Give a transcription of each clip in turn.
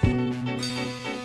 Música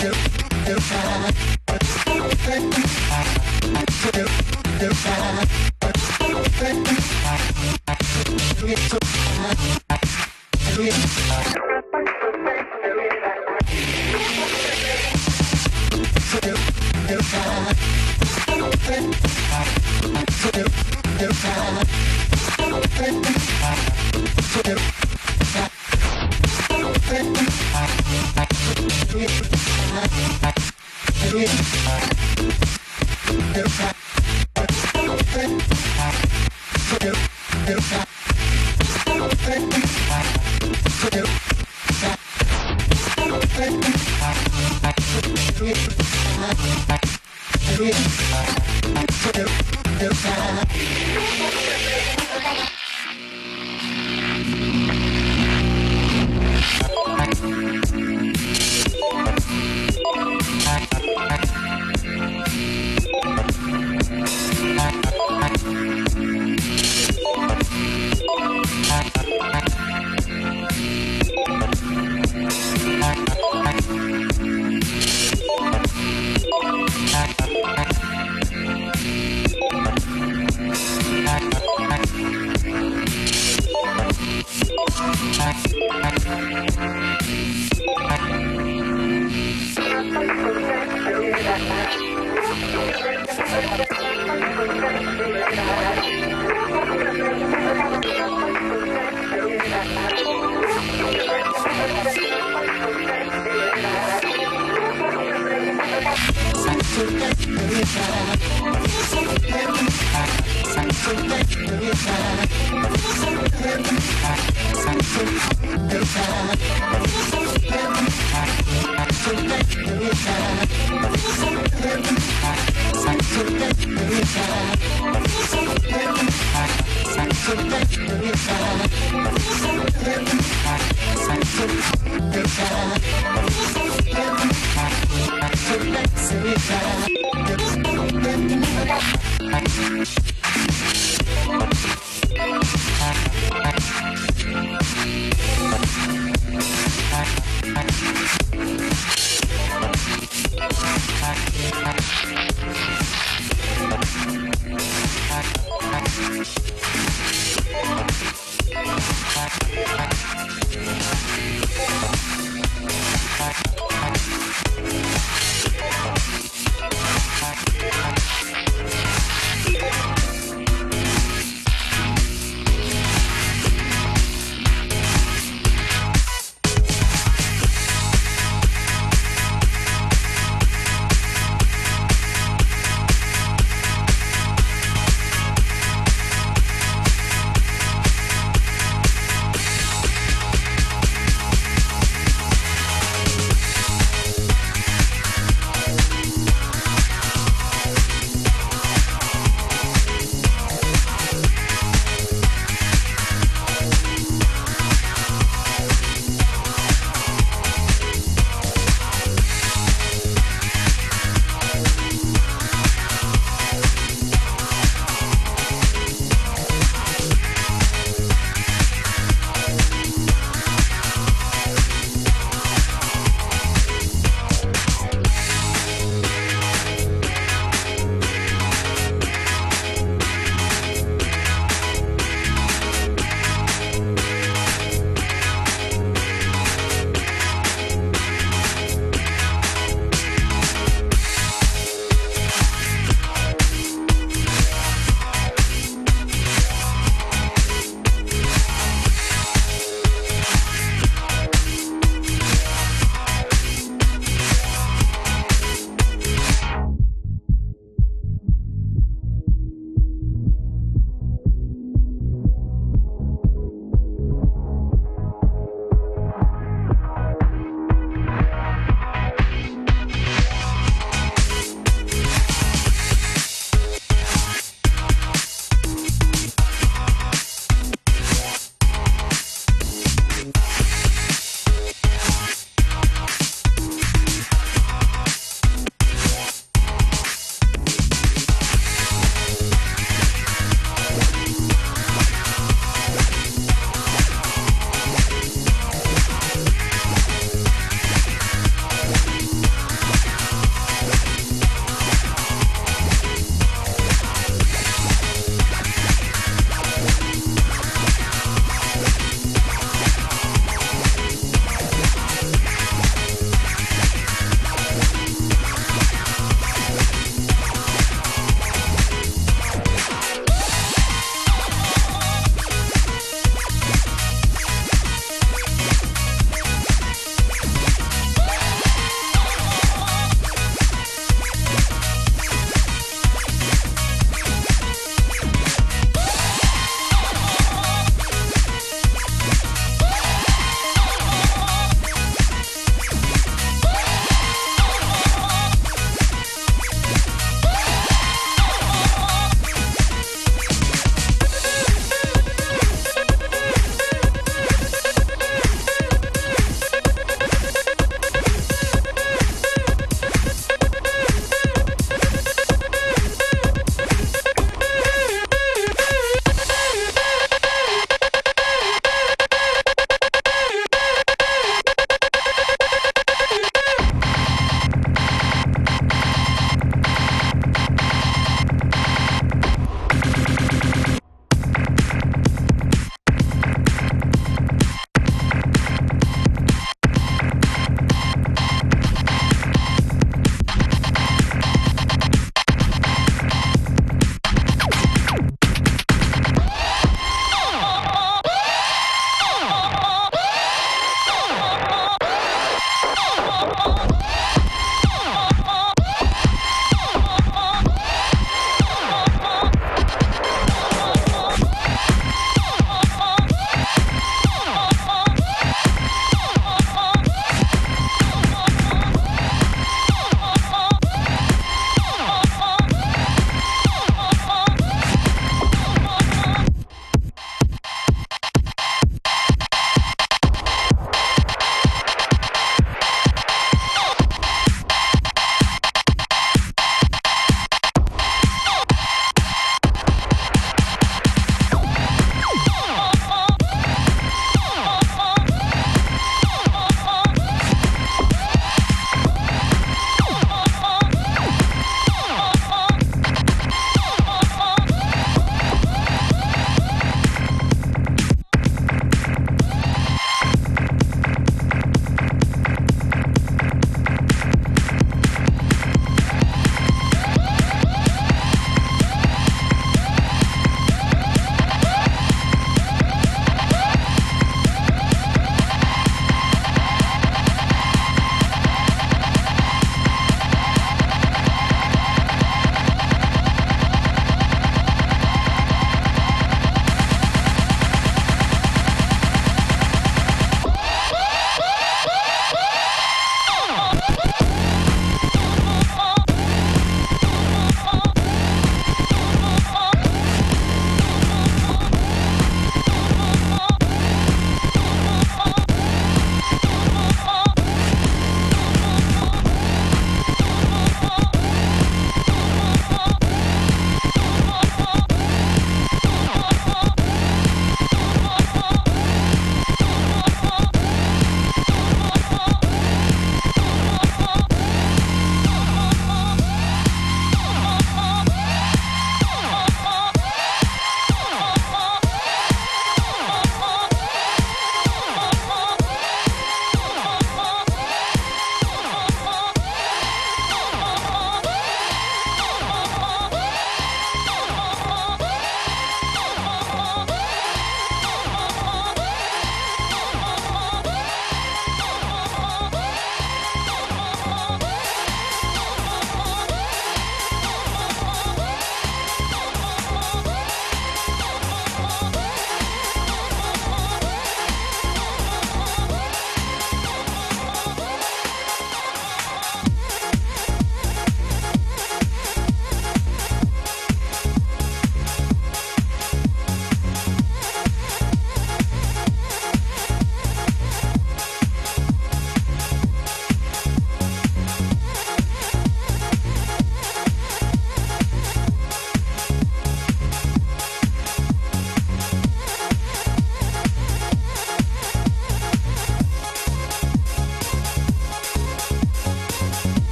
Thank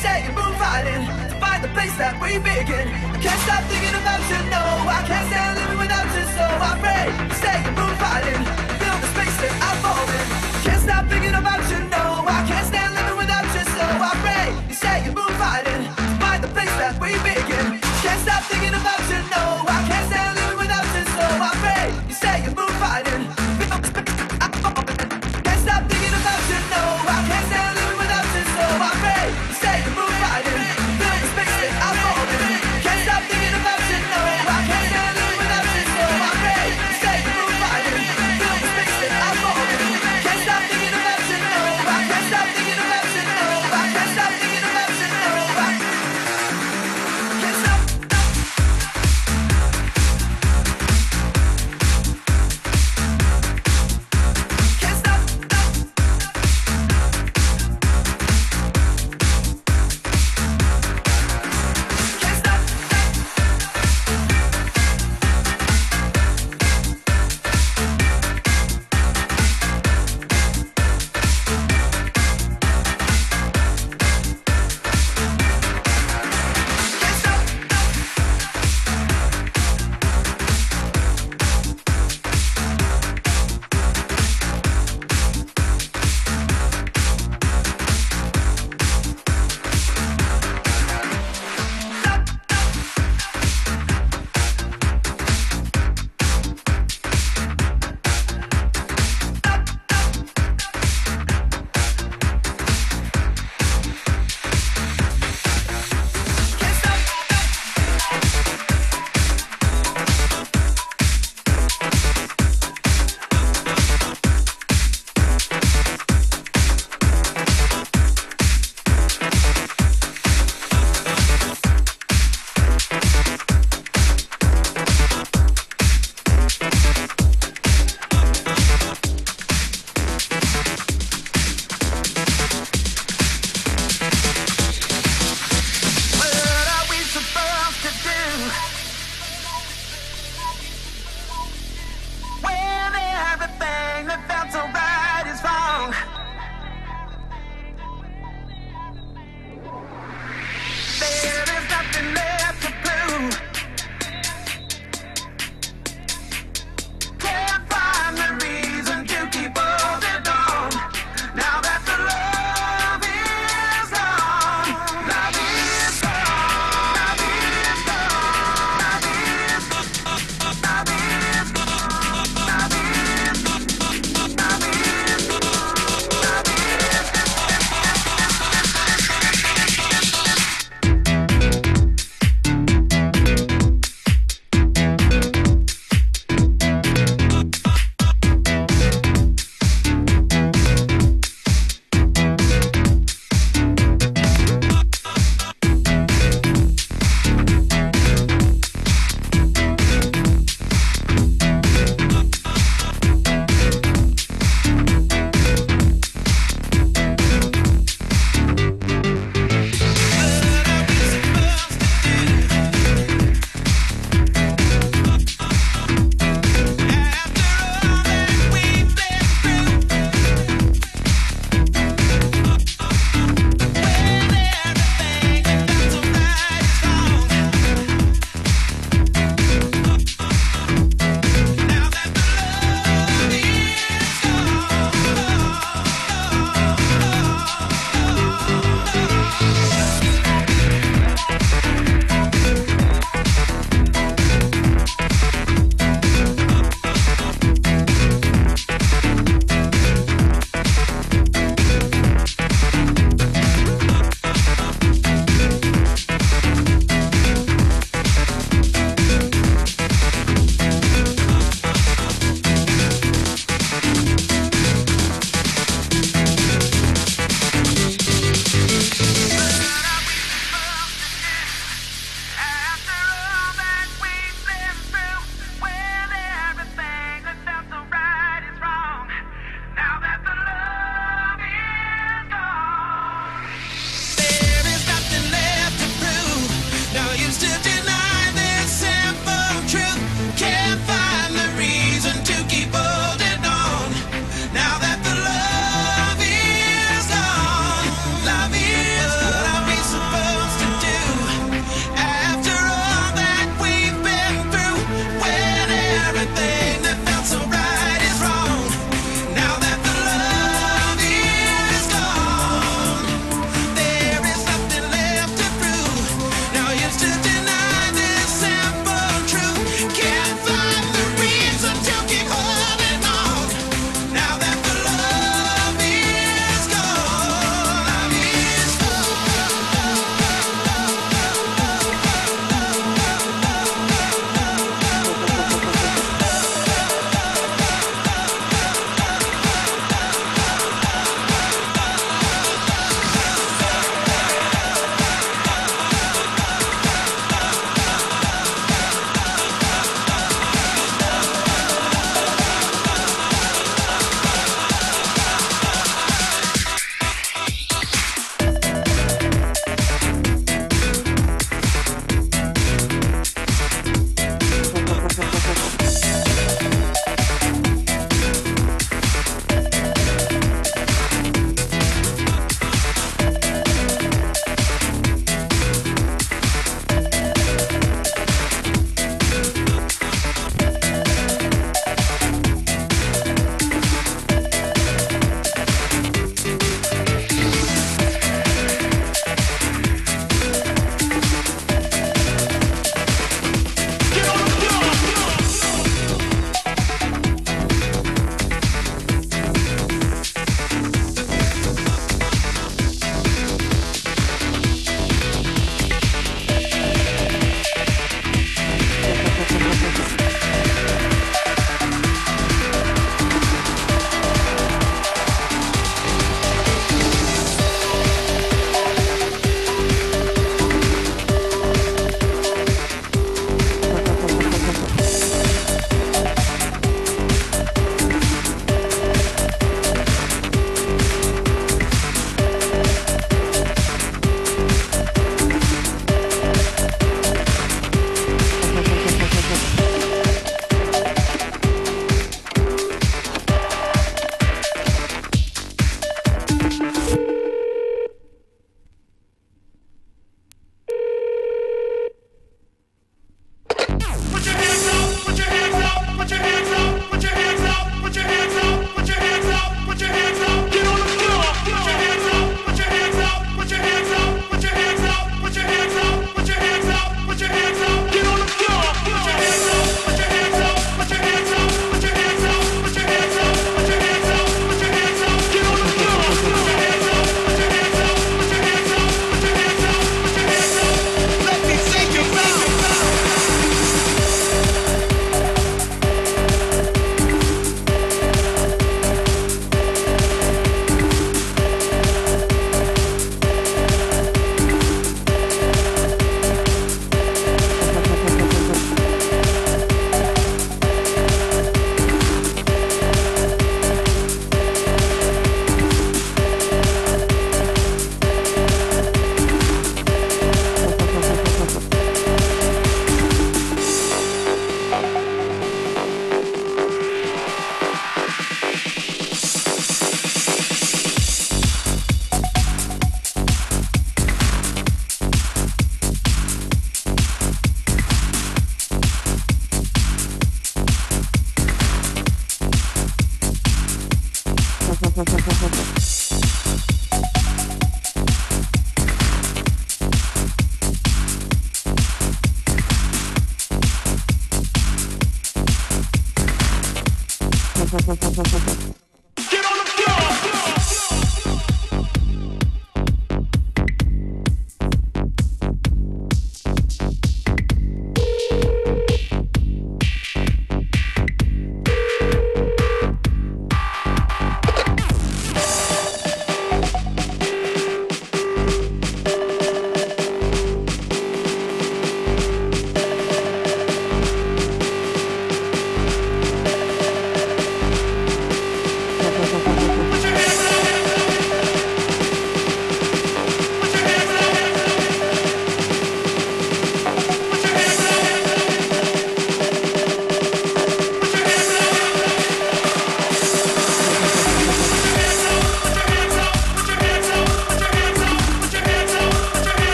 say it, we're fighting To find the place that we begin. I can't stop thinking about you, no I can't stand living without you, so I pray You stay, we're fighting Fill the space that I fall in Can't stop thinking about you,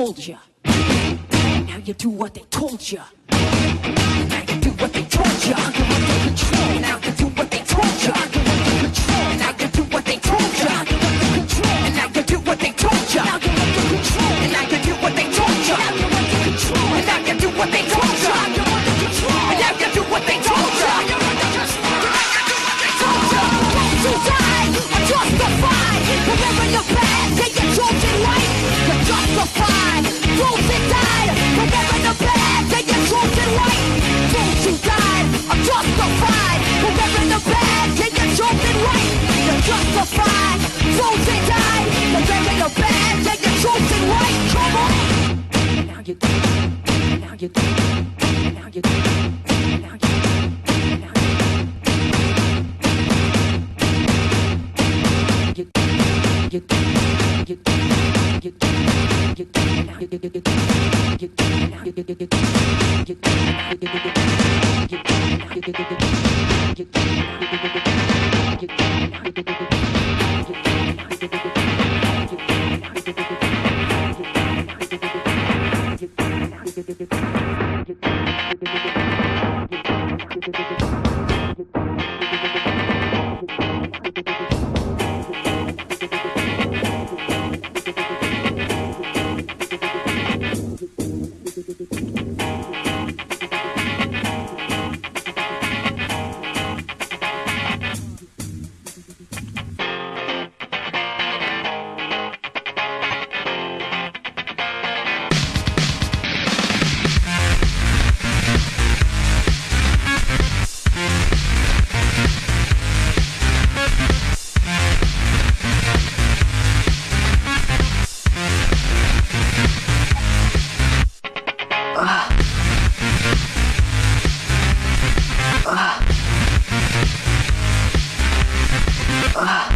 told you. Now you do what they told you. Now you do what they told you. Now you do what they told you. Now you do what they told you. And now you do what they told you. Now. And you do what they told you. Now. And you do what they told you. Now. And you do what they told you. Now you're under control. And now you do what they told you. You're justified. Those that died, forever in the past, take your chosen right. Come on. Now you do. Now you do. Now you do. Now you do. Now you do. You do. You do. You do. You do. Now you do. Numéro